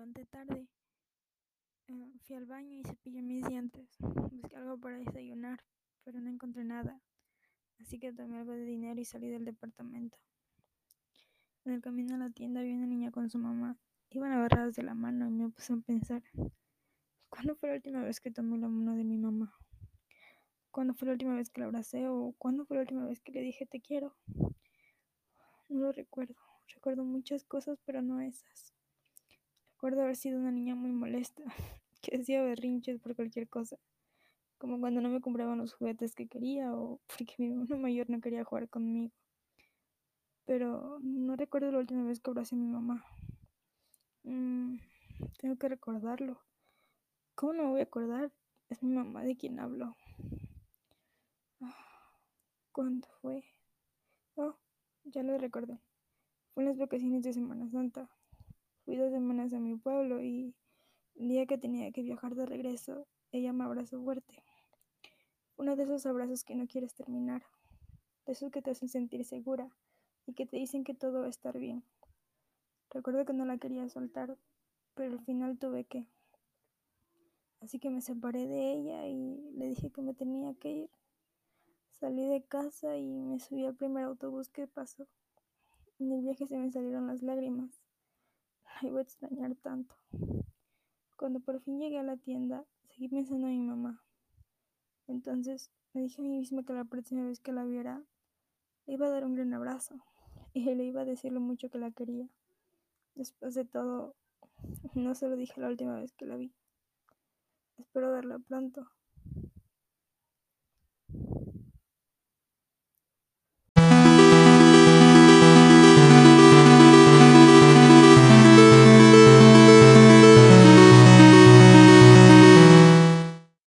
levanté tarde. Eh, fui al baño y cepillé mis dientes. Busqué algo para desayunar, pero no encontré nada. Así que tomé algo de dinero y salí del departamento. En el camino a la tienda vi una niña con su mamá. Iban agarradas de la mano y me puse a pensar, ¿cuándo fue la última vez que tomé la mano de mi mamá? ¿Cuándo fue la última vez que la abracé o cuándo fue la última vez que le dije te quiero? No lo recuerdo. Recuerdo muchas cosas, pero no esas. Recuerdo haber sido una niña muy molesta, que hacía berrinches por cualquier cosa, como cuando no me compraban los juguetes que quería o porque mi hermano mayor no quería jugar conmigo. Pero no recuerdo la última vez que abracé a mi mamá. Mm, tengo que recordarlo. ¿Cómo no me voy a acordar? Es mi mamá de quien hablo. ¿Cuándo fue? Oh, ya lo recordé. Fue en las vacaciones de Semana Santa. Fui dos semanas a mi pueblo y el día que tenía que viajar de regreso, ella me abrazó fuerte. Uno de esos abrazos que no quieres terminar, de esos que te hacen sentir segura y que te dicen que todo va a estar bien. Recuerdo que no la quería soltar, pero al final tuve que. Así que me separé de ella y le dije que me tenía que ir. Salí de casa y me subí al primer autobús que pasó. En el viaje se me salieron las lágrimas. La iba a extrañar tanto. Cuando por fin llegué a la tienda, seguí pensando en mi mamá. Entonces me dije a mí misma que la próxima vez que la viera, le iba a dar un gran abrazo y le iba a decir lo mucho que la quería. Después de todo, no se lo dije la última vez que la vi. Espero verla pronto.